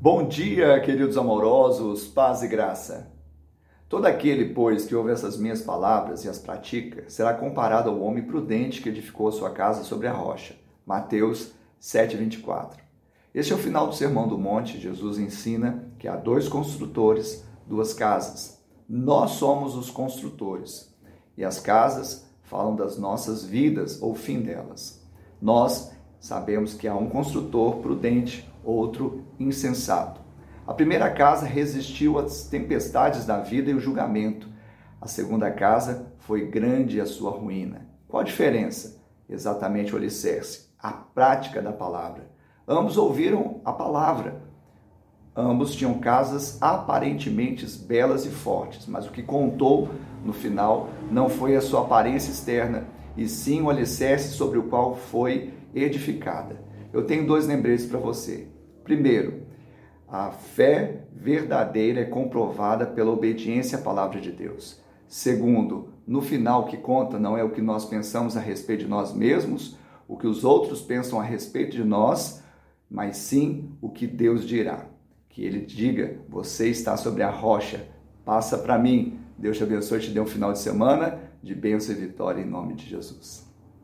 Bom dia, queridos amorosos, paz e graça. Todo aquele, pois, que ouve essas minhas palavras e as pratica, será comparado ao homem prudente que edificou a sua casa sobre a rocha. Mateus 7:24. Este é o final do Sermão do Monte. Jesus ensina que há dois construtores, duas casas. Nós somos os construtores e as casas falam das nossas vidas ou fim delas. Nós sabemos que há um construtor prudente, outro insensato. A primeira casa resistiu às tempestades da vida e o julgamento. A segunda casa foi grande a sua ruína. Qual a diferença? Exatamente o alicerce, a prática da palavra. Ambos ouviram a palavra. Ambos tinham casas aparentemente belas e fortes, mas o que contou no final não foi a sua aparência externa, e sim o alicerce sobre o qual foi edificada. Eu tenho dois lembretes para você. Primeiro, a fé verdadeira é comprovada pela obediência à palavra de Deus. Segundo, no final o que conta não é o que nós pensamos a respeito de nós mesmos, o que os outros pensam a respeito de nós, mas sim o que Deus dirá. Que ele diga: Você está sobre a rocha, passa para mim. Deus te abençoe e te dê um final de semana de bênção e vitória em nome de Jesus.